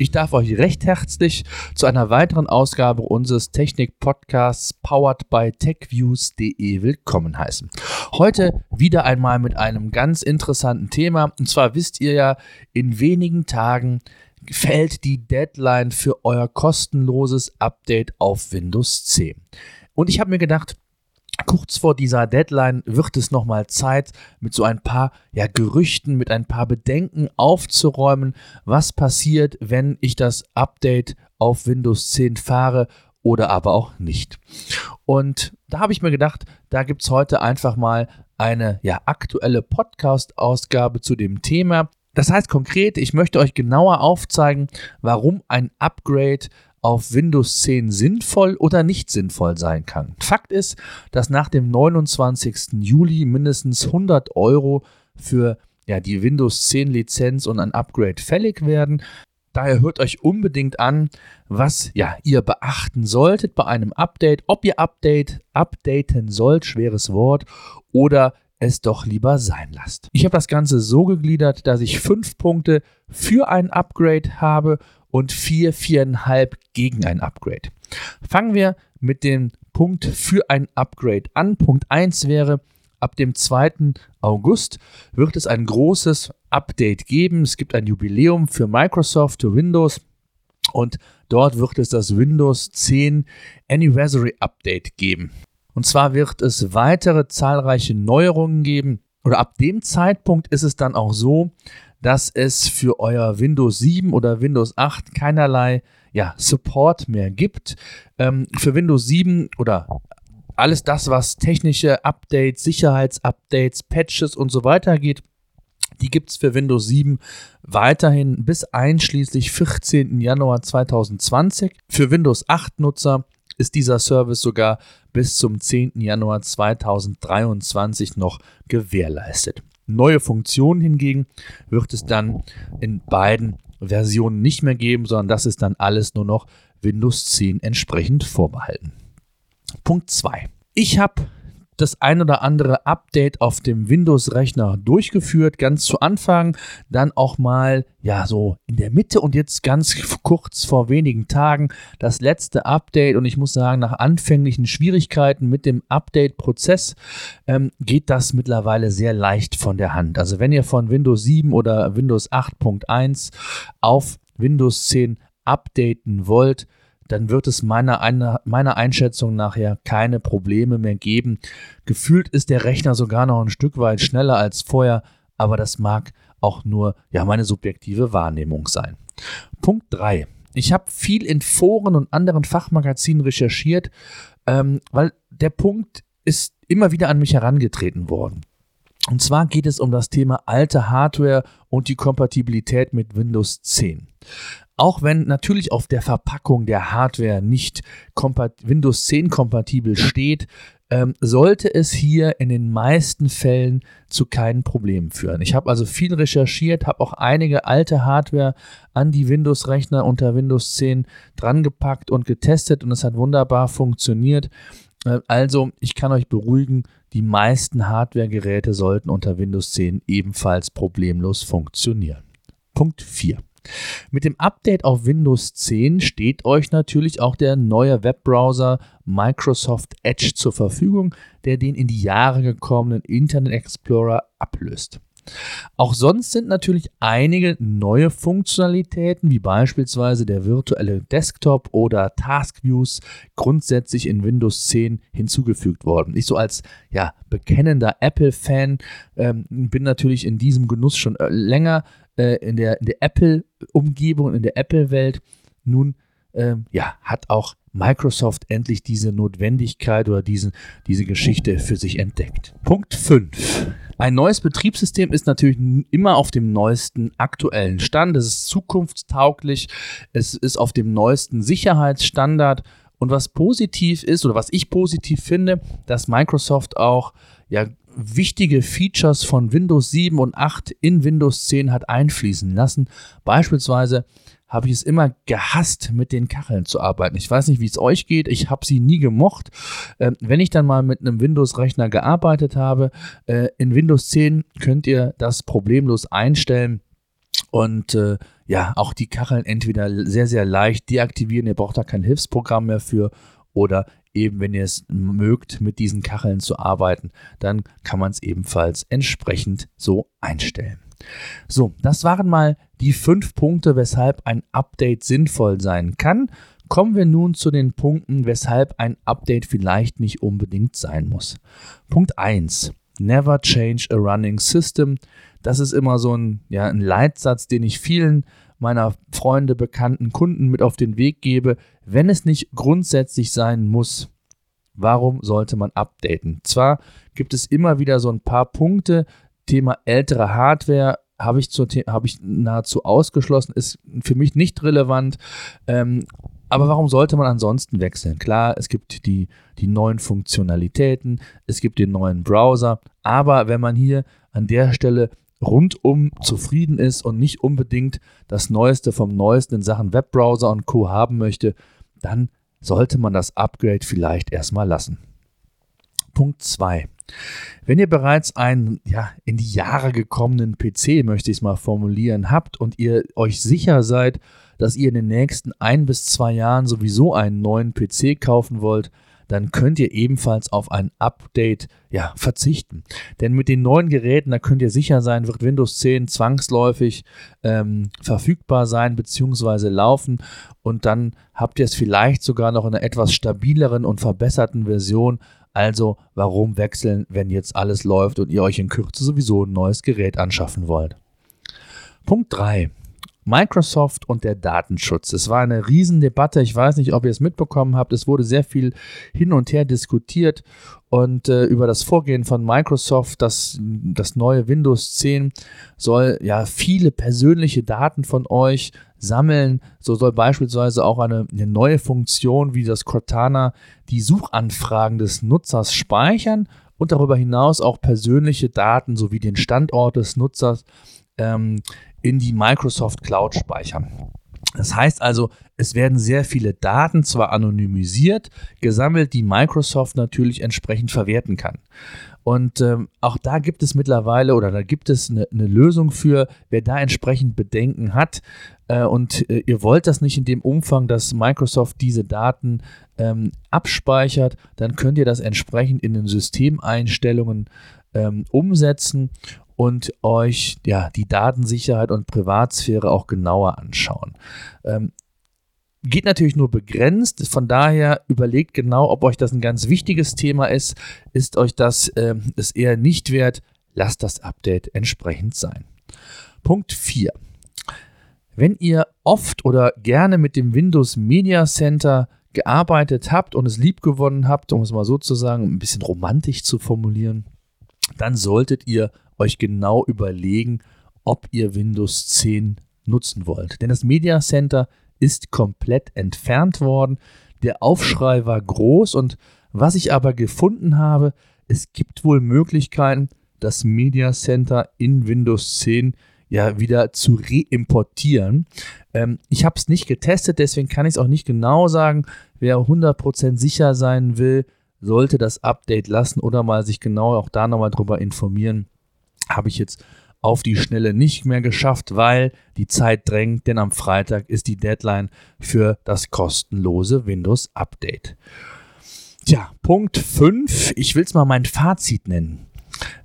Ich darf euch recht herzlich zu einer weiteren Ausgabe unseres Technik-Podcasts powered by techviews.de willkommen heißen. Heute wieder einmal mit einem ganz interessanten Thema. Und zwar wisst ihr ja, in wenigen Tagen fällt die Deadline für euer kostenloses Update auf Windows 10. Und ich habe mir gedacht, Kurz vor dieser Deadline wird es nochmal Zeit, mit so ein paar ja, Gerüchten, mit ein paar Bedenken aufzuräumen, was passiert, wenn ich das Update auf Windows 10 fahre oder aber auch nicht. Und da habe ich mir gedacht, da gibt es heute einfach mal eine ja, aktuelle Podcast-Ausgabe zu dem Thema. Das heißt konkret, ich möchte euch genauer aufzeigen, warum ein Upgrade auf Windows 10 sinnvoll oder nicht sinnvoll sein kann. Fakt ist, dass nach dem 29. Juli mindestens 100 Euro für ja, die Windows 10 Lizenz und ein Upgrade fällig werden. Daher hört euch unbedingt an, was ja, ihr beachten solltet bei einem Update, ob ihr Update updaten sollt, schweres Wort, oder es doch lieber sein lasst. Ich habe das Ganze so gegliedert, dass ich fünf Punkte für ein Upgrade habe und 4, 4,5 gegen ein Upgrade. Fangen wir mit dem Punkt für ein Upgrade an. Punkt 1 wäre, ab dem 2. August wird es ein großes Update geben. Es gibt ein Jubiläum für Microsoft, für Windows und dort wird es das Windows 10 Anniversary Update geben. Und zwar wird es weitere zahlreiche Neuerungen geben. Oder ab dem Zeitpunkt ist es dann auch so, dass es für euer Windows 7 oder Windows 8 keinerlei ja, Support mehr gibt. Ähm, für Windows 7 oder alles das, was technische Updates, Sicherheitsupdates, Patches und so weiter geht, die gibt es für Windows 7 weiterhin bis einschließlich 14. Januar 2020. Für Windows 8 Nutzer ist dieser Service sogar bis zum 10. Januar 2023 noch gewährleistet. Neue Funktionen hingegen wird es dann in beiden Versionen nicht mehr geben, sondern das ist dann alles nur noch Windows 10 entsprechend vorbehalten. Punkt 2. Ich habe das ein oder andere Update auf dem Windows-Rechner durchgeführt, ganz zu Anfang, dann auch mal, ja, so in der Mitte und jetzt ganz kurz vor wenigen Tagen das letzte Update. Und ich muss sagen, nach anfänglichen Schwierigkeiten mit dem Update-Prozess ähm, geht das mittlerweile sehr leicht von der Hand. Also wenn ihr von Windows 7 oder Windows 8.1 auf Windows 10 updaten wollt, dann wird es meiner, meiner Einschätzung nachher keine Probleme mehr geben. Gefühlt ist der Rechner sogar noch ein Stück weit schneller als vorher, aber das mag auch nur ja, meine subjektive Wahrnehmung sein. Punkt 3. Ich habe viel in Foren und anderen Fachmagazinen recherchiert, ähm, weil der Punkt ist immer wieder an mich herangetreten worden. Und zwar geht es um das Thema alte Hardware und die Kompatibilität mit Windows 10. Auch wenn natürlich auf der Verpackung der Hardware nicht Windows 10 kompatibel steht, ähm, sollte es hier in den meisten Fällen zu keinen Problemen führen. Ich habe also viel recherchiert, habe auch einige alte Hardware an die Windows-Rechner unter Windows 10 drangepackt und getestet und es hat wunderbar funktioniert. Äh, also, ich kann euch beruhigen, die meisten Hardware-Geräte sollten unter Windows 10 ebenfalls problemlos funktionieren. Punkt 4. Mit dem Update auf Windows 10 steht euch natürlich auch der neue Webbrowser Microsoft Edge zur Verfügung, der den in die Jahre gekommenen Internet Explorer ablöst. Auch sonst sind natürlich einige neue Funktionalitäten, wie beispielsweise der virtuelle Desktop oder Task Views, grundsätzlich in Windows 10 hinzugefügt worden. Ich so als ja, bekennender Apple-Fan ähm, bin natürlich in diesem Genuss schon äh, länger äh, in der, der Apple-Umgebung, in der Apple-Welt. Nun ähm, ja, hat auch Microsoft endlich diese Notwendigkeit oder diesen, diese Geschichte für sich entdeckt. Punkt 5. Ein neues Betriebssystem ist natürlich immer auf dem neuesten aktuellen Stand. Es ist zukunftstauglich. Es ist auf dem neuesten Sicherheitsstandard. Und was positiv ist oder was ich positiv finde, dass Microsoft auch ja wichtige Features von Windows 7 und 8 in Windows 10 hat einfließen lassen. Beispielsweise habe ich es immer gehasst, mit den Kacheln zu arbeiten. Ich weiß nicht, wie es euch geht. Ich habe sie nie gemocht. Ähm, wenn ich dann mal mit einem Windows-Rechner gearbeitet habe, äh, in Windows 10 könnt ihr das problemlos einstellen Und äh, ja, auch die Kacheln entweder sehr, sehr leicht deaktivieren, ihr braucht da kein Hilfsprogramm mehr für oder eben, wenn ihr es mögt, mit diesen Kacheln zu arbeiten, dann kann man es ebenfalls entsprechend so einstellen. So, das waren mal die fünf Punkte, weshalb ein Update sinnvoll sein kann. Kommen wir nun zu den Punkten, weshalb ein Update vielleicht nicht unbedingt sein muss. Punkt 1. Never change a running system. Das ist immer so ein, ja, ein Leitsatz, den ich vielen meiner Freunde, Bekannten, Kunden mit auf den Weg gebe. Wenn es nicht grundsätzlich sein muss, warum sollte man updaten? Zwar gibt es immer wieder so ein paar Punkte, Thema ältere Hardware habe ich, hab ich nahezu ausgeschlossen, ist für mich nicht relevant. Ähm, aber warum sollte man ansonsten wechseln? Klar, es gibt die, die neuen Funktionalitäten, es gibt den neuen Browser, aber wenn man hier an der Stelle rundum zufrieden ist und nicht unbedingt das Neueste vom Neuesten in Sachen Webbrowser und Co. haben möchte, dann sollte man das Upgrade vielleicht erstmal lassen. Punkt 2. Wenn ihr bereits einen ja, in die Jahre gekommenen PC, möchte ich es mal formulieren, habt und ihr euch sicher seid, dass ihr in den nächsten ein bis zwei Jahren sowieso einen neuen PC kaufen wollt, dann könnt ihr ebenfalls auf ein Update ja, verzichten. Denn mit den neuen Geräten, da könnt ihr sicher sein, wird Windows 10 zwangsläufig ähm, verfügbar sein bzw. laufen und dann habt ihr es vielleicht sogar noch in einer etwas stabileren und verbesserten Version. Also warum wechseln, wenn jetzt alles läuft und ihr euch in Kürze sowieso ein neues Gerät anschaffen wollt? Punkt 3. Microsoft und der Datenschutz. Es war eine Riesendebatte. Ich weiß nicht, ob ihr es mitbekommen habt. Es wurde sehr viel hin und her diskutiert und äh, über das Vorgehen von Microsoft, das, das neue Windows 10 soll ja viele persönliche Daten von euch sammeln. So soll beispielsweise auch eine, eine neue Funktion wie das Cortana die Suchanfragen des Nutzers speichern und darüber hinaus auch persönliche Daten sowie den Standort des Nutzers ähm, in die Microsoft Cloud speichern. Das heißt also, es werden sehr viele Daten zwar anonymisiert, gesammelt, die Microsoft natürlich entsprechend verwerten kann. Und ähm, auch da gibt es mittlerweile oder da gibt es eine, eine Lösung für, wer da entsprechend Bedenken hat. Äh, und äh, ihr wollt das nicht in dem Umfang, dass Microsoft diese Daten ähm, abspeichert, dann könnt ihr das entsprechend in den Systemeinstellungen ähm, umsetzen und euch ja, die Datensicherheit und Privatsphäre auch genauer anschauen. Ähm, geht natürlich nur begrenzt. Von daher überlegt genau, ob euch das ein ganz wichtiges Thema ist. Ist euch das äh, es eher nicht wert? Lasst das Update entsprechend sein. Punkt 4. Wenn ihr oft oder gerne mit dem Windows Media Center gearbeitet habt und es liebgewonnen habt, um es mal so zu sagen, ein bisschen romantisch zu formulieren, dann solltet ihr euch genau überlegen, ob ihr Windows 10 nutzen wollt. Denn das Media Center ist komplett entfernt worden. Der Aufschrei war groß und was ich aber gefunden habe, es gibt wohl Möglichkeiten, das Media Center in Windows 10 ja wieder zu reimportieren. Ähm, ich habe es nicht getestet, deswegen kann ich es auch nicht genau sagen. Wer 100% sicher sein will, sollte das Update lassen oder mal sich genau auch da nochmal drüber informieren. Habe ich jetzt auf die Schnelle nicht mehr geschafft, weil die Zeit drängt, denn am Freitag ist die Deadline für das kostenlose Windows Update. Tja, Punkt 5, ich will es mal mein Fazit nennen.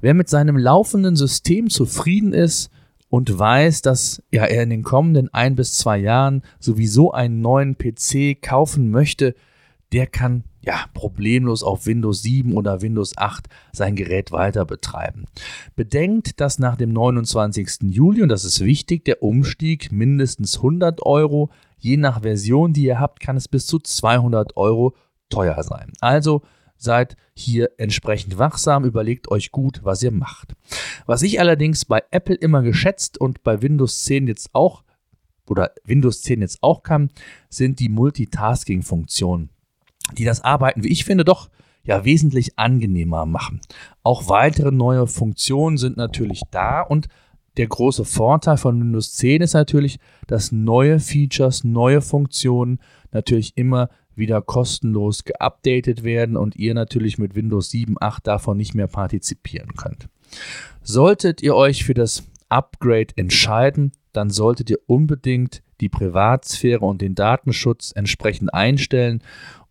Wer mit seinem laufenden System zufrieden ist und weiß, dass ja, er in den kommenden ein bis zwei Jahren sowieso einen neuen PC kaufen möchte, der kann ja, problemlos auf Windows 7 oder Windows 8 sein Gerät weiter betreiben. Bedenkt, dass nach dem 29. Juli, und das ist wichtig, der Umstieg mindestens 100 Euro, je nach Version, die ihr habt, kann es bis zu 200 Euro teuer sein. Also seid hier entsprechend wachsam, überlegt euch gut, was ihr macht. Was ich allerdings bei Apple immer geschätzt und bei Windows 10 jetzt auch oder Windows 10 jetzt auch kann, sind die Multitasking-Funktionen die das Arbeiten, wie ich finde, doch ja wesentlich angenehmer machen. Auch weitere neue Funktionen sind natürlich da und der große Vorteil von Windows 10 ist natürlich, dass neue Features, neue Funktionen natürlich immer wieder kostenlos geupdatet werden und ihr natürlich mit Windows 7, 8 davon nicht mehr partizipieren könnt. Solltet ihr euch für das Upgrade entscheiden, dann solltet ihr unbedingt die Privatsphäre und den Datenschutz entsprechend einstellen.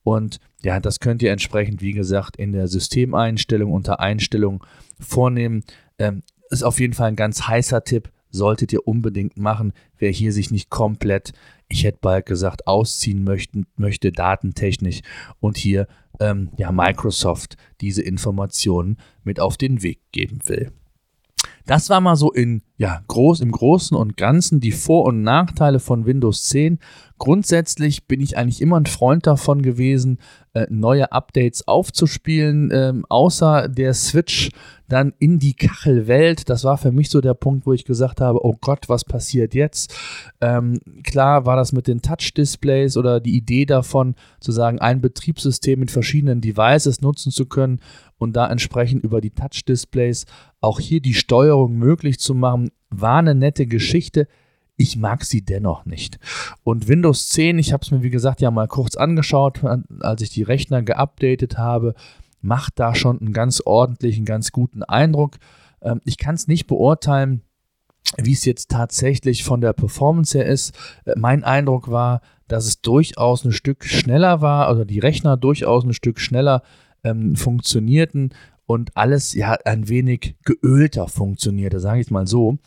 Und ja, das könnt ihr entsprechend, wie gesagt, in der Systemeinstellung unter Einstellung vornehmen. Ähm, ist auf jeden Fall ein ganz heißer Tipp, solltet ihr unbedingt machen, wer hier sich nicht komplett, ich hätte bald gesagt, ausziehen möchten, möchte, datentechnisch und hier ähm, ja, Microsoft diese Informationen mit auf den Weg geben will. Das war mal so in, ja, groß, im Großen und Ganzen die Vor- und Nachteile von Windows 10. Grundsätzlich bin ich eigentlich immer ein Freund davon gewesen, äh, neue Updates aufzuspielen, ähm, außer der Switch dann in die Kachelwelt. Das war für mich so der Punkt, wo ich gesagt habe, oh Gott, was passiert jetzt? Ähm, klar war das mit den Touch-Displays oder die Idee davon, zu sagen, ein Betriebssystem mit verschiedenen Devices nutzen zu können und da entsprechend über die Touch-Displays auch hier die Steuerung möglich zu machen, war eine nette Geschichte. Ich mag sie dennoch nicht. Und Windows 10, ich habe es mir wie gesagt ja mal kurz angeschaut, als ich die Rechner geupdatet habe, macht da schon einen ganz ordentlichen, ganz guten Eindruck. Ähm, ich kann es nicht beurteilen, wie es jetzt tatsächlich von der Performance her ist. Äh, mein Eindruck war, dass es durchaus ein Stück schneller war, oder die Rechner durchaus ein Stück schneller ähm, funktionierten und alles ja ein wenig geölter funktionierte, sage ich mal so.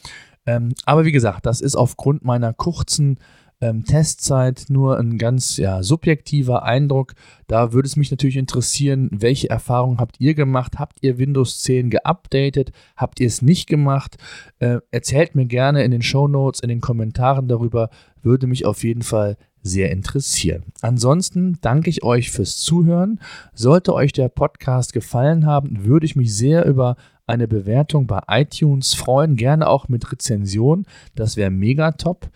Ähm, aber wie gesagt, das ist aufgrund meiner kurzen ähm, Testzeit nur ein ganz ja, subjektiver Eindruck. Da würde es mich natürlich interessieren, welche Erfahrungen habt ihr gemacht? Habt ihr Windows 10 geupdatet? Habt ihr es nicht gemacht? Äh, erzählt mir gerne in den Show Notes, in den Kommentaren darüber. Würde mich auf jeden Fall sehr interessieren. Ansonsten danke ich euch fürs Zuhören. Sollte euch der Podcast gefallen haben, würde ich mich sehr über eine Bewertung bei iTunes freuen, gerne auch mit Rezension. Das wäre mega top.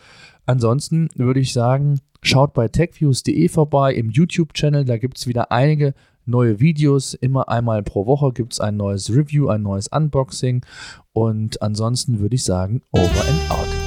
Ansonsten würde ich sagen, schaut bei techviews.de vorbei im YouTube-Channel. Da gibt es wieder einige neue Videos. Immer einmal pro Woche gibt es ein neues Review, ein neues Unboxing. Und ansonsten würde ich sagen, over and out.